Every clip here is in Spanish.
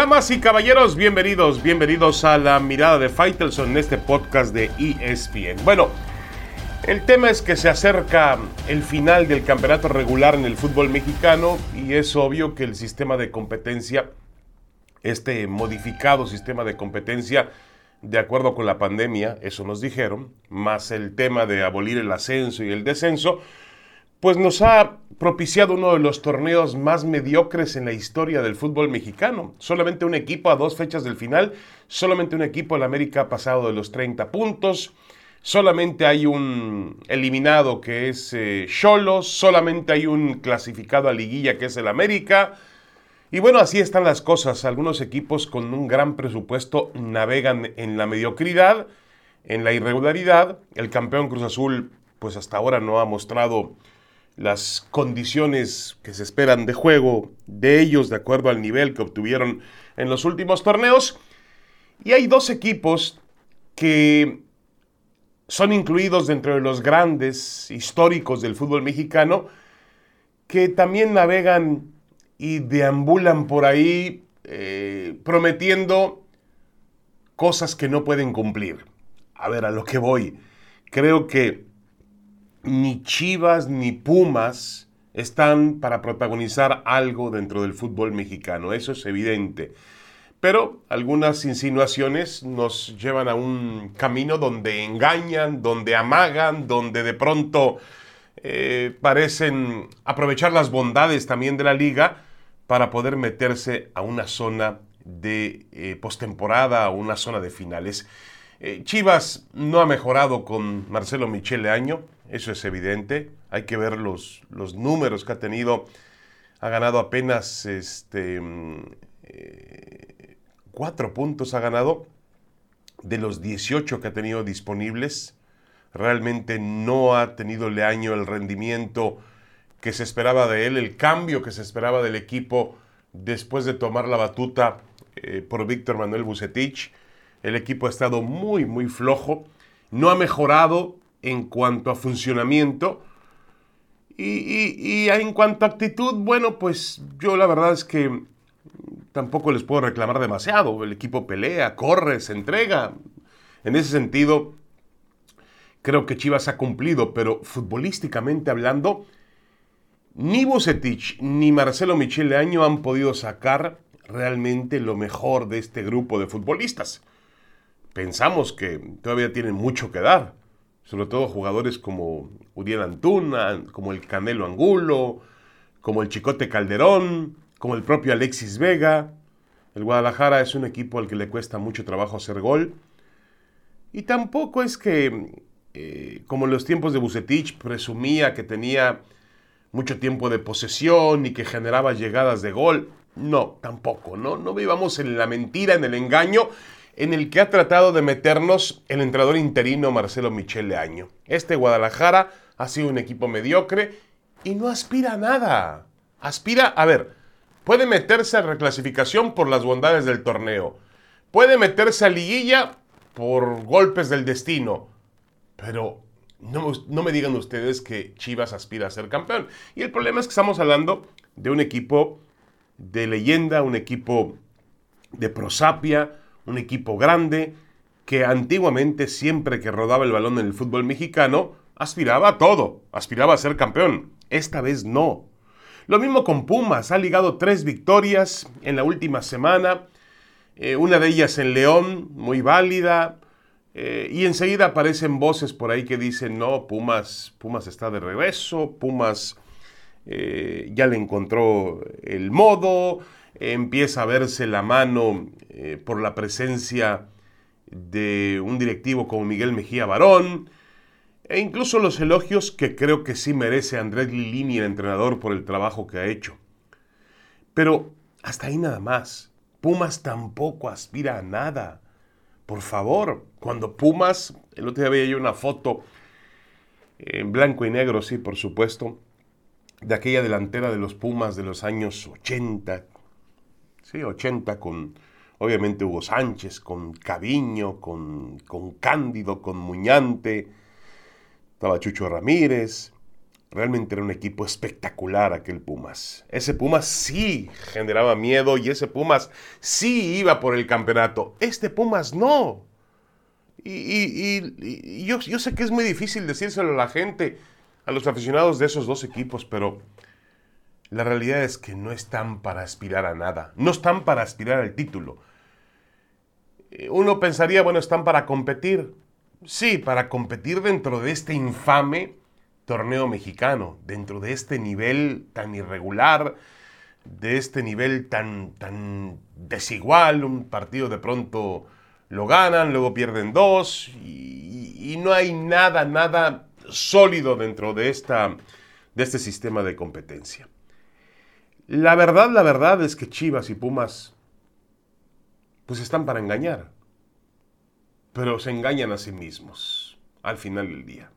Damas y caballeros, bienvenidos, bienvenidos a la mirada de Faitelson en este podcast de ESPN. Bueno, el tema es que se acerca el final del campeonato regular en el fútbol mexicano y es obvio que el sistema de competencia, este modificado sistema de competencia, de acuerdo con la pandemia, eso nos dijeron, más el tema de abolir el ascenso y el descenso, pues nos ha propiciado uno de los torneos más mediocres en la historia del fútbol mexicano. Solamente un equipo a dos fechas del final, solamente un equipo en América ha pasado de los 30 puntos, solamente hay un eliminado que es eh, Cholos, solamente hay un clasificado a liguilla que es el América. Y bueno, así están las cosas. Algunos equipos con un gran presupuesto navegan en la mediocridad, en la irregularidad. El campeón Cruz Azul, pues hasta ahora no ha mostrado las condiciones que se esperan de juego de ellos de acuerdo al nivel que obtuvieron en los últimos torneos. Y hay dos equipos que son incluidos dentro de los grandes históricos del fútbol mexicano que también navegan y deambulan por ahí eh, prometiendo cosas que no pueden cumplir. A ver, a lo que voy. Creo que ni Chivas ni Pumas están para protagonizar algo dentro del fútbol mexicano, eso es evidente. Pero algunas insinuaciones nos llevan a un camino donde engañan, donde amagan, donde de pronto eh, parecen aprovechar las bondades también de la liga para poder meterse a una zona de eh, postemporada, a una zona de finales. Eh, Chivas no ha mejorado con Marcelo Michele Año, eso es evidente. Hay que ver los, los números que ha tenido. Ha ganado apenas este, mm, eh, cuatro puntos, ha ganado de los 18 que ha tenido disponibles. Realmente no ha tenido año el rendimiento que se esperaba de él, el cambio que se esperaba del equipo después de tomar la batuta eh, por Víctor Manuel Bucetich. El equipo ha estado muy, muy flojo. No ha mejorado en cuanto a funcionamiento. Y, en cuanto a actitud, bueno, pues yo la verdad es que tampoco les puedo reclamar demasiado. El equipo pelea, corre, se entrega. En ese sentido, creo que Chivas ha cumplido, pero futbolísticamente hablando, ni Bucetich ni Marcelo Michele Año han podido sacar realmente lo mejor de este grupo de futbolistas. Pensamos que todavía tienen mucho que dar sobre todo jugadores como Uriel Antuna, como el Canelo Angulo, como el Chicote Calderón, como el propio Alexis Vega. El Guadalajara es un equipo al que le cuesta mucho trabajo hacer gol. Y tampoco es que, eh, como en los tiempos de Bucetich, presumía que tenía mucho tiempo de posesión y que generaba llegadas de gol. No, tampoco, ¿no? No vivamos en la mentira, en el engaño en el que ha tratado de meternos el entrenador interino Marcelo Michele Año. Este Guadalajara ha sido un equipo mediocre y no aspira a nada. Aspira, a ver, puede meterse a reclasificación por las bondades del torneo, puede meterse a liguilla por golpes del destino, pero no, no, me digan ustedes que Chivas aspira a ser campeón. Y el problema es que estamos hablando de un equipo de leyenda, un equipo de prosapia, un equipo grande que antiguamente siempre que rodaba el balón en el fútbol mexicano, aspiraba a todo, aspiraba a ser campeón. Esta vez no. Lo mismo con Pumas, ha ligado tres victorias en la última semana, eh, una de ellas en León, muy válida, eh, y enseguida aparecen voces por ahí que dicen, no, Pumas, Pumas está de regreso, Pumas eh, ya le encontró el modo, empieza a verse la mano eh, por la presencia de un directivo como Miguel Mejía Barón, e incluso los elogios que creo que sí merece Andrés Lilini, el entrenador, por el trabajo que ha hecho. Pero hasta ahí nada más. Pumas tampoco aspira a nada. Por favor, cuando Pumas, el otro día veía yo una foto en blanco y negro, sí, por supuesto, de aquella delantera de los Pumas de los años 80, sí, 80 con obviamente Hugo Sánchez, con Caviño, con, con Cándido, con Muñante, estaba Chucho Ramírez, Realmente era un equipo espectacular aquel Pumas. Ese Pumas sí generaba miedo y ese Pumas sí iba por el campeonato. Este Pumas no. Y, yo, yo, sé que es muy difícil decírselo a la gente, a los aficionados de esos dos equipos, pero la realidad es que no están para aspirar a nada. No están para aspirar al título. Eh, uno pensaría, bueno, están para competir. Sí, para competir dentro de este infame torneo mexicano, dentro de este nivel tan irregular, de este nivel tan, tan desigual, un partido de pronto lo ganan, luego pierden dos, y, no hay nada, nada sólido dentro de, esta, de este sistema de competencia. La verdad, la verdad es que Chivas y Pumas pues están para engañar, pero se engañan a sí mismos al final del día.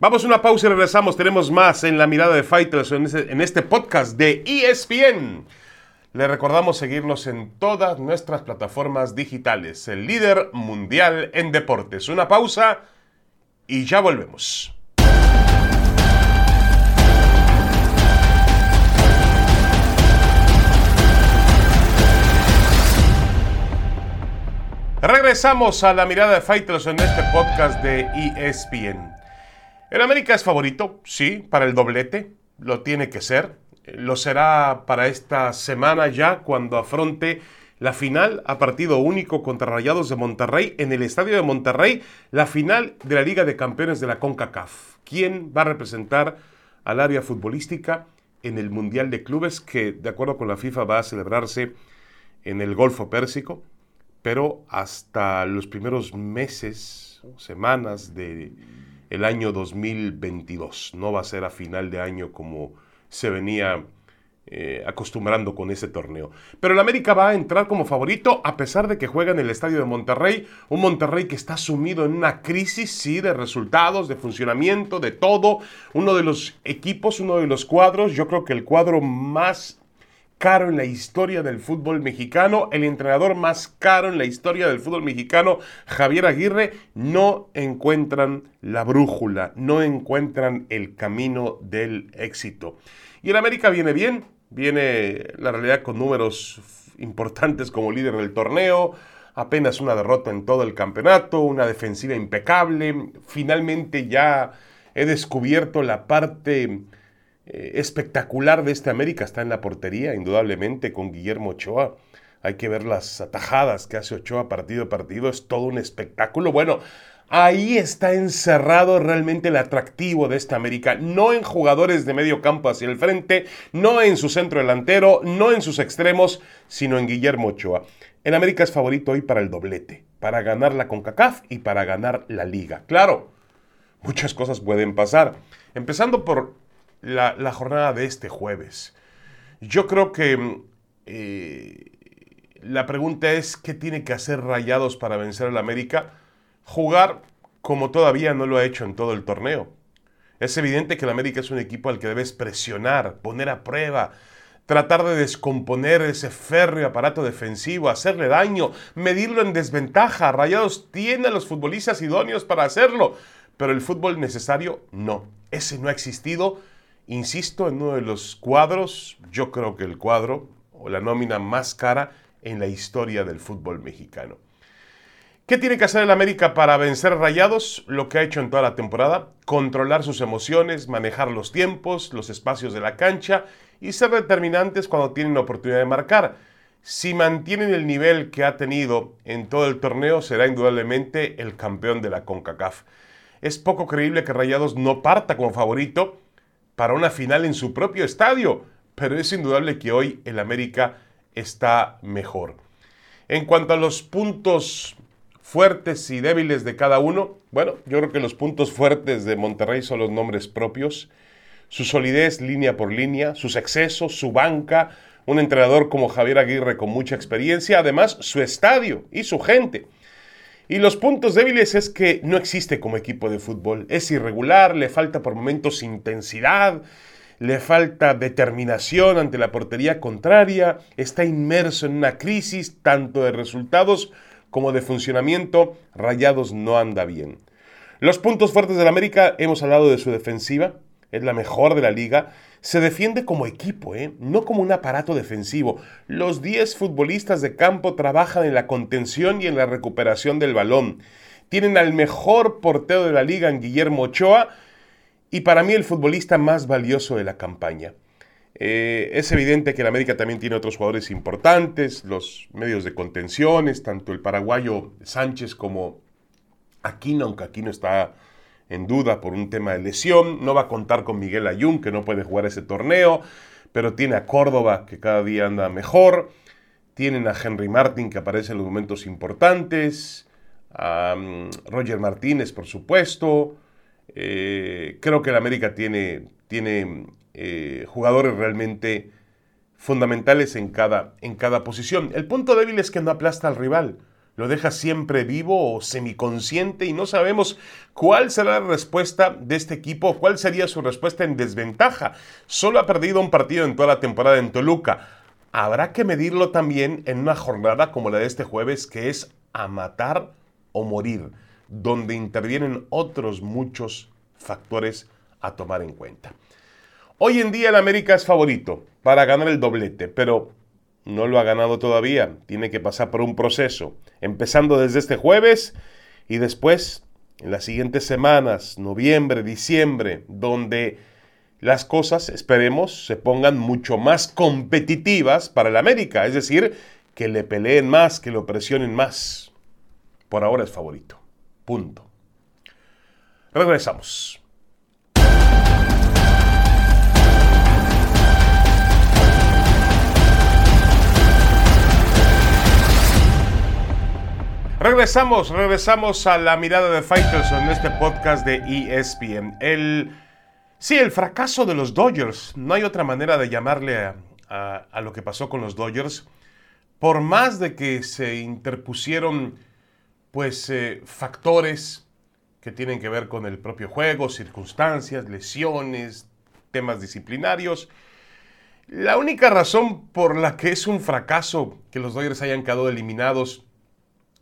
Vamos a una pausa y regresamos. Tenemos más en la mirada de Fighters en este, podcast de ESPN. Le recordamos seguirnos en todas nuestras plataformas digitales, el líder mundial en deportes. Una pausa y ya volvemos. Regresamos a la mirada de Fighters en este podcast de ESPN. El América es favorito, sí, para el doblete, lo tiene que ser. Lo será para esta semana ya cuando afronte la final a partido único contra Rayados de Monterrey en el Estadio de Monterrey, la final de la Liga de Campeones de la CONCACAF. ¿Quién va a representar al área futbolística en el Mundial de Clubes que, de acuerdo con la FIFA, va a celebrarse en el Golfo Pérsico? Pero hasta los primeros meses, semanas de el año 2022. No va a ser a final de año como se venía eh, acostumbrando con ese torneo. Pero el América va a entrar como favorito a pesar de que juega en el estadio de Monterrey, un Monterrey que está sumido en una crisis, sí, de resultados, de funcionamiento, de todo. Uno de los equipos, uno de los cuadros, yo creo que el cuadro más caro en la historia del fútbol mexicano, el entrenador más caro en la historia del fútbol mexicano, Javier Aguirre, no encuentran la brújula, no encuentran el camino del éxito. Y el América viene bien, viene la realidad con números importantes como líder del torneo, apenas una derrota en todo el campeonato, una defensiva impecable, finalmente ya he descubierto la parte eh, espectacular de este América está en la portería, indudablemente, con Guillermo Ochoa. Hay que ver las atajadas que hace Ochoa partido a partido, es todo un espectáculo. Bueno, ahí está encerrado realmente el atractivo de esta América, no en jugadores de medio campo hacia el frente, no en su centro delantero, no en sus extremos, sino en Guillermo Ochoa. El América es favorito hoy para el doblete, para ganar la CONCACAF y para ganar la liga. Claro, muchas cosas pueden pasar, empezando por la, jornada de este jueves. Yo creo que eh, la pregunta es, ¿qué tiene que hacer Rayados para vencer al América? Jugar como todavía no lo ha hecho en todo el torneo. Es evidente que el América es un equipo al que debes presionar, poner a prueba, tratar de descomponer ese férreo aparato defensivo, hacerle daño, medirlo en desventaja. Rayados tiene a los futbolistas idóneos para hacerlo, pero el fútbol necesario no. Ese no ha existido Insisto en uno de los cuadros, yo creo que el cuadro o la nómina más cara en la historia del fútbol mexicano. ¿Qué tiene que hacer el América para vencer Rayados? Lo que ha hecho en toda la temporada, controlar sus emociones, manejar los tiempos, los espacios de la cancha y ser determinantes cuando tienen oportunidad de marcar. Si mantienen el nivel que ha tenido en todo el torneo, será indudablemente el campeón de la CONCACAF. Es poco creíble que Rayados no parta como favorito para una final en su propio estadio, pero es indudable que hoy el América está mejor. En cuanto a los puntos fuertes y débiles de cada uno, bueno, yo creo que los puntos fuertes de Monterrey son los nombres propios, su solidez línea por línea, sus excesos, su banca, un entrenador como Javier Aguirre con mucha experiencia, además su estadio y su gente. Y los puntos débiles es que no existe como equipo de fútbol. Es irregular, le falta por momentos intensidad, le falta determinación ante la portería contraria, está inmerso en una crisis tanto de resultados como de funcionamiento. Rayados no anda bien. Los puntos fuertes del América, hemos hablado de su defensiva, es la mejor de la liga. Se defiende como equipo, ¿eh? no como un aparato defensivo. Los 10 futbolistas de campo trabajan en la contención y en la recuperación del balón. Tienen al mejor portero de la liga en Guillermo Ochoa y para mí el futbolista más valioso de la campaña. Eh, es evidente que el América también tiene otros jugadores importantes, los medios de contenciones, tanto el paraguayo Sánchez como Aquino, aunque Aquino está en duda por un tema de lesión. No va a contar con Miguel Ayun, que no puede jugar ese torneo, pero tiene a Córdoba, que cada día anda mejor. Tienen a Henry Martin, que aparece en los momentos importantes. A mm, Roger Martínez, por supuesto. Eh, creo que el América tiene, tiene eh, jugadores realmente fundamentales en cada, en cada posición. El punto débil es que no aplasta al rival lo deja siempre vivo o semiconsciente y no sabemos cuál será la respuesta de este equipo, cuál sería su respuesta en desventaja. Solo ha perdido un partido en toda la temporada en Toluca. Habrá que medirlo también en una jornada como la de este jueves, que es a matar o morir, donde intervienen otros muchos factores a tomar en cuenta. Hoy en día el América es favorito para ganar el doblete, pero no lo ha ganado todavía, tiene que pasar por un proceso, empezando desde este jueves y después en las siguientes semanas, noviembre, diciembre, donde las cosas, esperemos, se pongan mucho más competitivas para el América, es decir, que le peleen más, que lo presionen más. Por ahora es favorito. Punto. Regresamos. Regresamos, regresamos a la mirada de Fighters en este podcast de ESPN. El, sí, el fracaso de los Dodgers, no hay otra manera de llamarle a, lo que pasó con los Dodgers. Por más de que se interpusieron pues eh, factores que tienen que ver con el propio juego, circunstancias, lesiones, temas disciplinarios, la única razón por la que es un fracaso que los Dodgers hayan quedado eliminados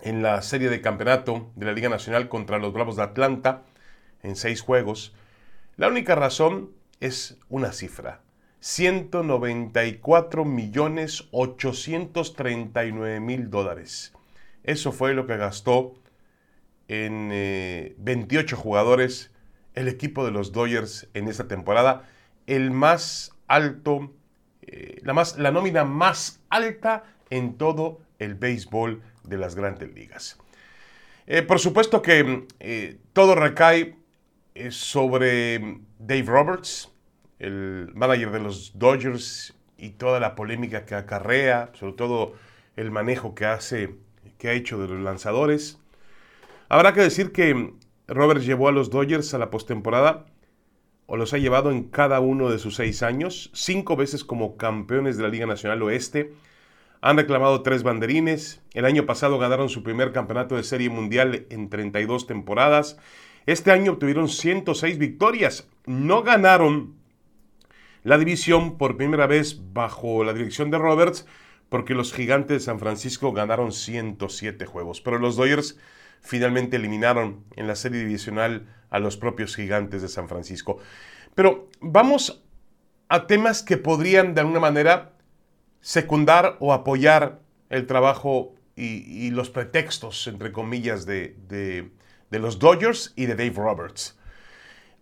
en la serie de campeonato de la Liga Nacional contra los Bravos de Atlanta en seis juegos. La única razón es una cifra. 194 millones 839 mil dólares. Eso fue lo que gastó en 28 eh, jugadores el equipo de los Dodgers en esta temporada. El más alto, eh, la, más, la nómina más alta en todo el béisbol de las grandes ligas. Eh, por supuesto que eh, todo recae eh, sobre Dave Roberts, el manager de los Dodgers, y toda la polémica que acarrea, sobre todo el manejo que hace, que ha hecho de los lanzadores. Habrá que decir que Roberts llevó a los Dodgers a la postemporada, o los ha llevado en cada uno de sus seis años, cinco veces como campeones de la Liga Nacional Oeste, han reclamado tres banderines. El año pasado ganaron su primer campeonato de serie mundial en 32 temporadas. Este año obtuvieron 106 victorias. No ganaron la división por primera vez bajo la dirección de Roberts porque los gigantes de San Francisco ganaron 107 juegos. Pero los Dodgers finalmente eliminaron en la serie divisional a los propios gigantes de San Francisco. Pero vamos a temas que podrían de alguna manera secundar o apoyar el trabajo y, los pretextos, entre comillas, de, de, los Dodgers y de Dave Roberts.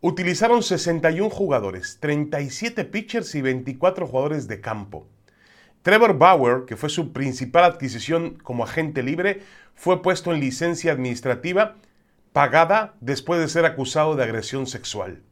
Utilizaron 61 jugadores, 37 pitchers y 24 jugadores de campo. Trevor Bauer, que fue su principal adquisición como agente libre, fue puesto en licencia administrativa pagada después de ser acusado de agresión sexual.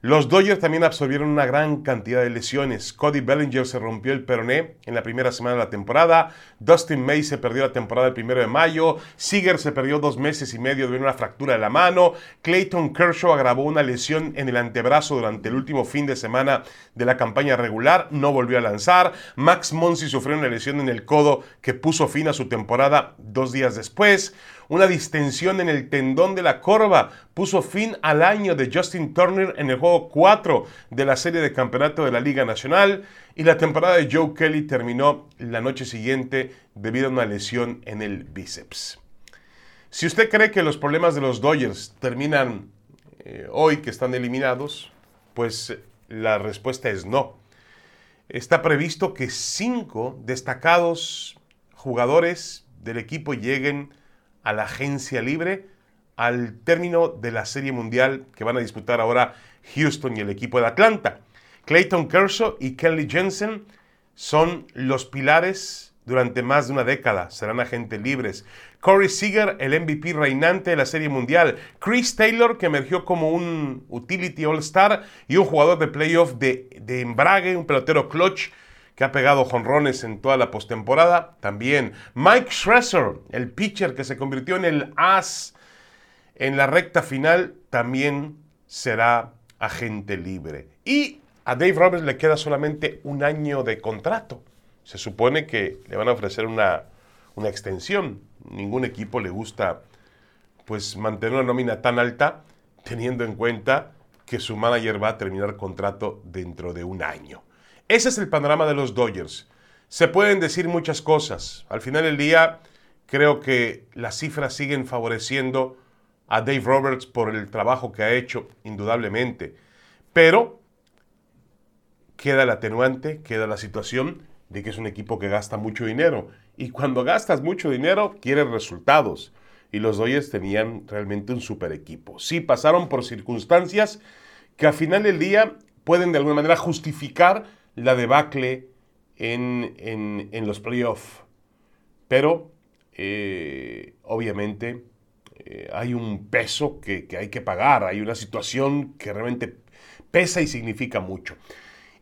Los Dodgers también absorbieron una gran cantidad de lesiones. Cody Bellinger se rompió el peroné en la primera semana de la temporada. Dustin May se perdió la temporada el primero de mayo. Seager se perdió dos meses y medio de una fractura de la mano. Clayton Kershaw agravó una lesión en el antebrazo durante el último fin de semana de la campaña regular. No volvió a lanzar. Max Monsi sufrió una lesión en el codo que puso fin a su temporada dos días después. Una distensión en el tendón de la corva puso fin al año de Justin Turner en el juego 4 de la serie de campeonato de la Liga Nacional y la temporada de Joe Kelly terminó la noche siguiente debido a una lesión en el bíceps. Si usted cree que los problemas de los Dodgers terminan eh, hoy que están eliminados, pues la respuesta es no. Está previsto que cinco destacados jugadores del equipo lleguen a la agencia libre al término de la Serie Mundial que van a disputar ahora Houston y el equipo de Atlanta. Clayton Kershaw y Kelly Jensen son los pilares durante más de una década. Serán agentes libres. Corey Seager, el MVP reinante de la Serie Mundial. Chris Taylor, que emergió como un utility all-star y un jugador de playoff de, de embrague, un pelotero clutch que ha pegado jonrones en toda la postemporada. También Mike Schresser, el pitcher que se convirtió en el as en la recta final, también será agente libre. Y a Dave Roberts le queda solamente un año de contrato. Se supone que le van a ofrecer una, una extensión ningún equipo le gusta pues mantener una nómina tan alta teniendo en cuenta que su manager va a terminar contrato dentro de un año. Ese es el panorama de los Dodgers. Se pueden decir muchas cosas. Al final del día, creo que las cifras siguen favoreciendo a Dave Roberts por el trabajo que ha hecho, indudablemente. Pero queda el atenuante, queda la situación de que es un equipo que gasta mucho dinero. Y cuando gastas mucho dinero, quieres resultados. Y los Dodgers tenían realmente un super equipo. Sí, pasaron por circunstancias que al final del día pueden de alguna manera justificar la debacle en, en, los playoffs. Pero, eh, obviamente, eh, hay un peso que, que hay que pagar. Hay una situación que realmente pesa y significa mucho.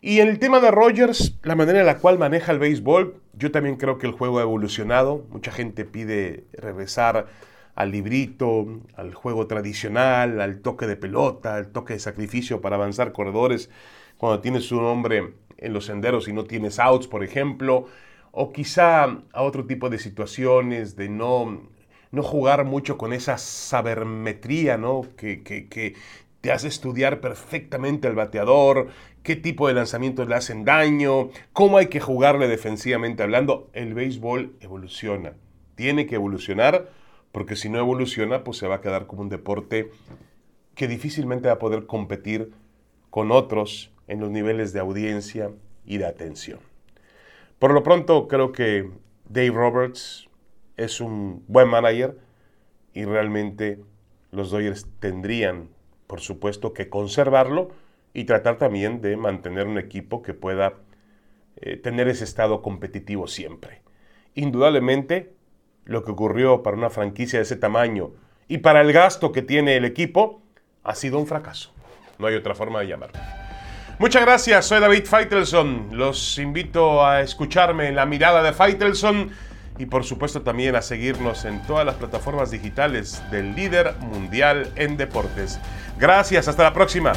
Y en el tema de Rogers, la manera en la cual maneja el béisbol, yo también creo que el juego ha evolucionado. Mucha gente pide regresar al librito, al juego tradicional, al toque de pelota, al toque de sacrificio para avanzar corredores cuando tienes un hombre en los senderos y no tienes outs, por ejemplo, o quizá a otro tipo de situaciones de no, no jugar mucho con esa sabermetría, ¿no? Que, que, que te hace estudiar perfectamente al bateador, qué tipo de lanzamientos le hacen daño, cómo hay que jugarle defensivamente hablando. El béisbol evoluciona, tiene que evolucionar, porque si no evoluciona, pues se va a quedar como un deporte que difícilmente va a poder competir con otros en los niveles de audiencia y de atención. Por lo pronto, creo que Dave Roberts es un buen manager y realmente los Dodgers tendrían, por supuesto, que conservarlo y tratar también de mantener un equipo que pueda eh, tener ese estado competitivo siempre. Indudablemente, lo que ocurrió para una franquicia de ese tamaño y para el gasto que tiene el equipo ha sido un fracaso. No hay otra forma de llamarlo. Muchas gracias, soy David Feitelson. Los invito a escucharme en la mirada de Feitelson y por supuesto también a seguirnos en todas las plataformas digitales del líder mundial en deportes. Gracias, hasta la próxima.